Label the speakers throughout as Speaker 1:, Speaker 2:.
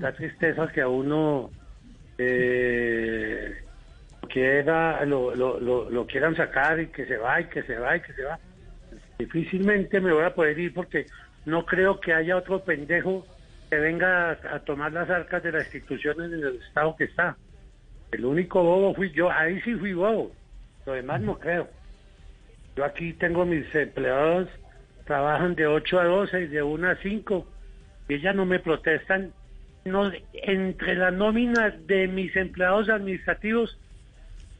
Speaker 1: La tristeza que a uno eh, quiera, lo, lo, lo, quieran sacar y que se va y que se va y que se va. Difícilmente me voy a poder ir porque no creo que haya otro pendejo que venga a, a tomar las arcas de las instituciones en el estado que está. El único bobo fui yo, ahí sí fui bobo, lo demás no creo. Yo aquí tengo mis empleados, trabajan de 8 a 12 y de 1 a 5, y ellas no me protestan. No, entre la nómina de mis empleados administrativos,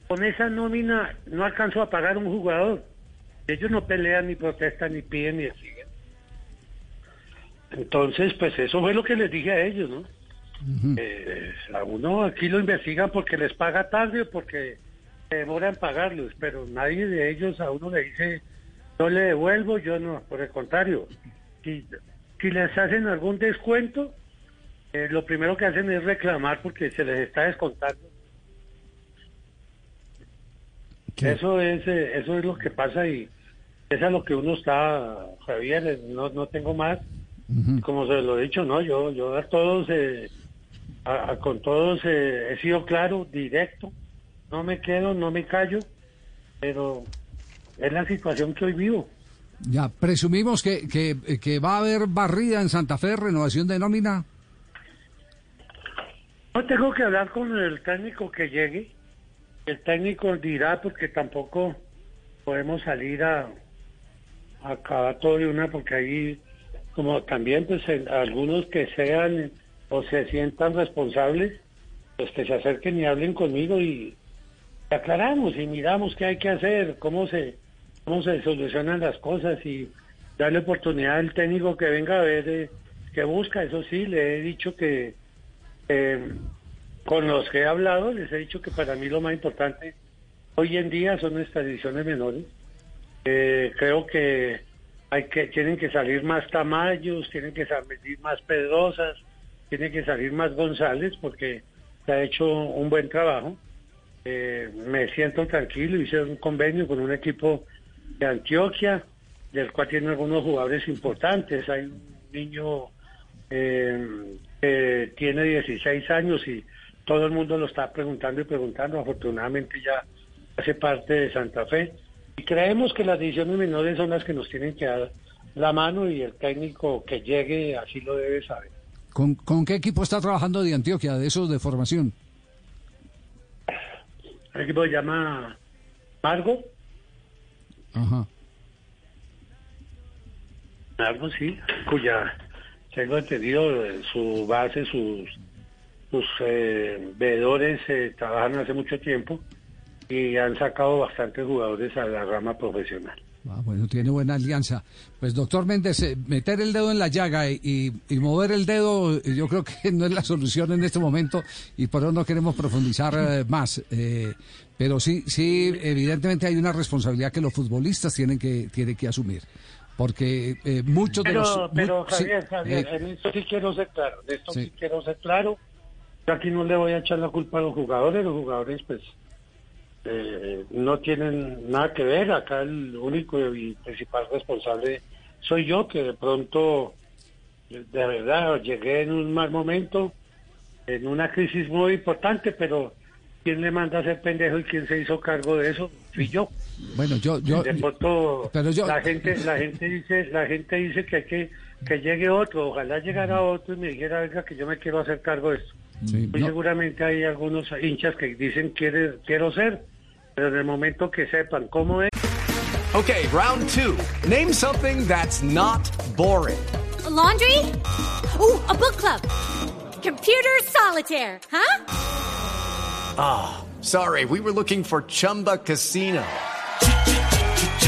Speaker 1: con esa nómina no alcanzo a pagar un jugador. Ellos no pelean, ni protestan, ni piden, ni exigen. Entonces, pues eso fue lo que les dije a ellos, ¿no? Eh, a uno aquí lo investigan porque les paga tarde o porque se demoran pagarlos, pero nadie de ellos a uno le dice, yo le devuelvo, yo no, por el contrario. Si, si les hacen algún descuento, eh, lo primero que hacen es reclamar porque se les está descontando. Eso es eh, eso es lo que pasa y es lo que uno está, Javier, eh, no, no tengo más. Como se lo he dicho, no, yo yo a todos, eh, a- a- con todos eh, he sido claro, directo, no me quedo, no me callo, pero es la situación que hoy vivo.
Speaker 2: Ya, presumimos que, que, que va a haber barrida en Santa Fe, renovación de nómina.
Speaker 1: No tengo que hablar con el técnico que llegue. El técnico dirá porque tampoco podemos salir a, a acabar todo de una porque ahí como también pues algunos que sean o se sientan responsables pues que se acerquen y hablen conmigo y aclaramos y miramos qué hay que hacer, cómo se cómo se solucionan las cosas y darle oportunidad al técnico que venga a ver eh, qué busca. Eso sí, le he dicho que eh, con los que he hablado les he dicho que para mí lo más importante hoy en día son nuestras divisiones menores. Eh, creo que hay que tienen que salir más Tamayos, tienen que salir más Pedrosas, tienen que salir más González porque se ha hecho un buen trabajo. Eh, me siento tranquilo, hice un convenio con un equipo de Antioquia, del cual tiene algunos jugadores importantes. Hay un niño que tiene 16 años y todo el mundo lo está preguntando y preguntando. Afortunadamente ya hace parte de Santa Fe. Y creemos que las divisiones menores son las que nos tienen que dar la mano y el técnico que llegue así lo debe saber.
Speaker 2: ¿Con, con qué equipo está trabajando de Antioquia, de esos de formación?
Speaker 1: El equipo se llama Margo.
Speaker 2: Ajá.
Speaker 1: Margo, sí, cuya, tengo entendido, eh, su base, sus, sus eh, veedores eh, trabajan hace mucho tiempo y han sacado bastantes jugadores a la rama profesional.
Speaker 2: Ah, bueno, tiene buena alianza. Pues doctor Méndez, eh, meter el dedo en la llaga y, y- mover el dedo, eh, yo creo que no es la solución en este momento y por eso no queremos profundizar eh, más. Eh, pero sí, sí, evidentemente hay una responsabilidad que los futbolistas tienen que, tienen que asumir. Porque eh, muchos de
Speaker 1: Pero,
Speaker 2: los...
Speaker 1: pero
Speaker 2: mu- sí,
Speaker 1: Javier, Javier,
Speaker 2: eh,
Speaker 1: en esto sí quiero ser claro, de esto sí.
Speaker 2: Sí.
Speaker 1: quiero ser claro. Yo aquí no le voy a echar la culpa a los jugadores, los jugadores pues eh, no tienen nada que ver, acá el único y principal responsable soy yo, que de pronto, de verdad, llegué en un mal momento, en una crisis muy importante, pero ¿quién le manda a ser pendejo y quién se hizo cargo de eso? Fui yo.
Speaker 2: bueno, yo... yo
Speaker 1: de pronto
Speaker 2: pero yo-
Speaker 1: la gente la gente dice la gente dice que hay que que llegue otro ojalá llegara otro y me dijera venga que yo me quiero hacer cargo de esto
Speaker 2: sí,
Speaker 1: Muy
Speaker 2: no,
Speaker 1: seguramente hay algunos hinchas que dicen quiere quiero ser pero en el momento que sepan cómo es
Speaker 3: Okay, round two. Name something that's not boring.
Speaker 4: A laundry? Ooh, a book club. Computer solitaire, huh?
Speaker 3: Sorry, we were looking for Chumba Casino.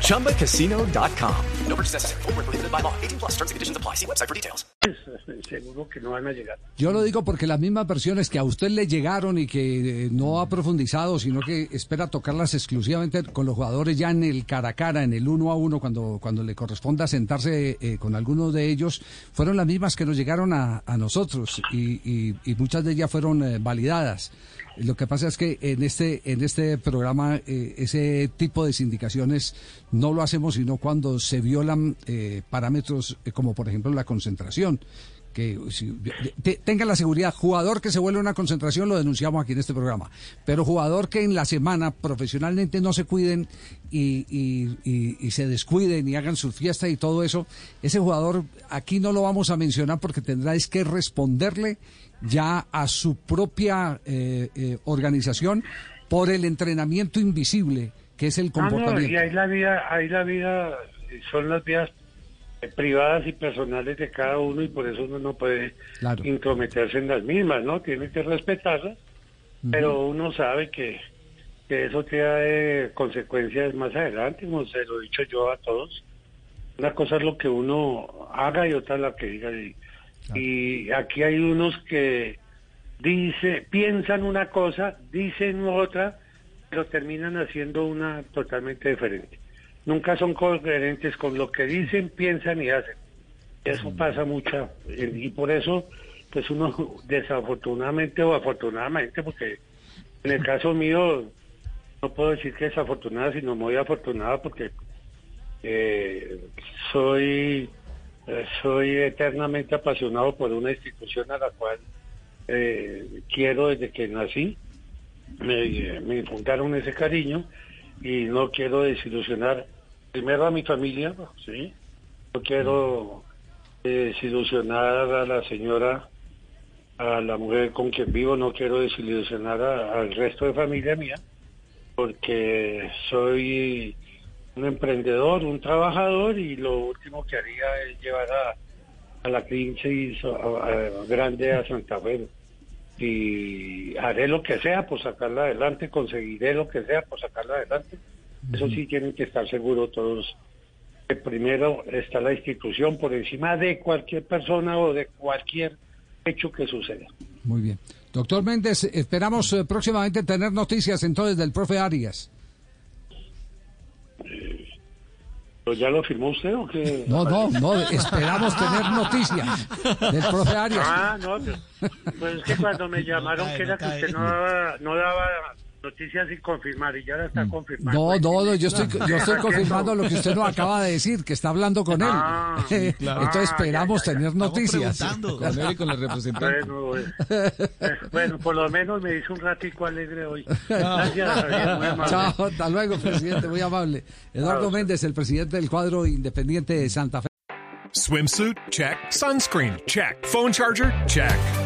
Speaker 3: ChumbaCasino.com. No purchase necessary. Full prohibited by law. 18 plus terms and conditions apply. See website for details.
Speaker 1: Seguro que no van a llegar.
Speaker 2: Yo lo digo porque las mismas versiones que a usted le llegaron y que eh, no ha profundizado, sino que espera tocarlas exclusivamente con los jugadores ya en el cara a cara, en el uno a uno, cuando, cuando le corresponda sentarse eh, con alguno de ellos, fueron las mismas que nos llegaron a, a nosotros y, y- y muchas de ellas fueron eh, validadas. Lo que pasa es que en este en este programa eh, ese tipo de sindicaciones no lo hacemos sino cuando se violan eh, parámetros eh, como por ejemplo la concentración que si- te- tenga la seguridad, jugador que se vuelve una concentración lo denunciamos aquí en este programa, pero jugador que en la semana profesionalmente no se cuiden y, y- y- y se descuiden y hagan su fiesta y todo eso, ese jugador aquí no lo vamos a mencionar porque tendrá es que responderle ya a su propia eh, eh, organización por el entrenamiento invisible que es el
Speaker 1: Ah, no,
Speaker 2: comportamiento.
Speaker 1: y ahí la vida, ahí la vida, eh, son las vidas eh, privadas y personales de cada uno y por eso uno no puede
Speaker 2: Claro.
Speaker 1: intrometerse en las mismas, ¿no? Tiene que respetarlas, pero uno sabe que, que eso trae consecuencias más adelante, como se lo he dicho yo a todos. Una cosa es lo que uno haga y otra la que diga. Y, y aquí hay unos que dice, piensan una cosa, dicen otra, pero terminan haciendo una totalmente diferente. Nunca son coherentes con lo que dicen, piensan y hacen. Eso pasa mucho eh, y por eso, pues uno desafortunadamente o afortunadamente, porque en el caso mío no puedo decir que desafortunada, sino muy afortunada porque eh, soy eh, soy eternamente apasionado por una institución a la cual eh, quiero desde que nací. Me, me infundaron ese cariño y no quiero desilusionar primero a mi familia, ¿sí? No quiero eh, desilusionar a la señora, a la mujer con quien vivo, no quiero desilusionar a- al resto de familia mía, porque soy un emprendedor, un trabajador y lo último que haría es llevar a, la crisis grande a Santa Fe. Y haré lo que sea por sacarla adelante, conseguiré lo que sea por sacarla adelante. Eso sí tienen que estar seguros todos que primero está la institución por encima de cualquier persona o de cualquier hecho que suceda.
Speaker 2: Muy bien. Doctor Méndez, esperamos eh, próximamente tener noticias entonces del profe Arias.
Speaker 1: ¿Pero ya lo firmó usted o qué?
Speaker 2: No, no, no, esperamos tener noticias del profe Arias.
Speaker 1: Ah, no, pues, pues es que cuando me llamaron que era que usted no daba, no daba noticias sin confirmar y ya la está confirmando.
Speaker 2: No, no, no, yo estoy, yo estoy confirmando lo que usted nos acaba de decir, que está hablando con él.
Speaker 1: Ah, sí, claro.
Speaker 2: Entonces
Speaker 1: Ah,
Speaker 2: esperamos
Speaker 1: ya, ya, ya.
Speaker 2: tener noticias.
Speaker 5: Con él y con el representante.
Speaker 1: Bueno, eh, bueno, por lo menos me hizo un ratico alegre hoy. Gracias, Javier, muy amable.
Speaker 2: Chao, hasta luego, presidente, muy amable. Eduardo
Speaker 1: Chao.
Speaker 2: Méndez, el presidente del cuadro independiente de Santa Fe.
Speaker 6: Swimsuit? Check. Sunscreen? Check. Phone charger? Check.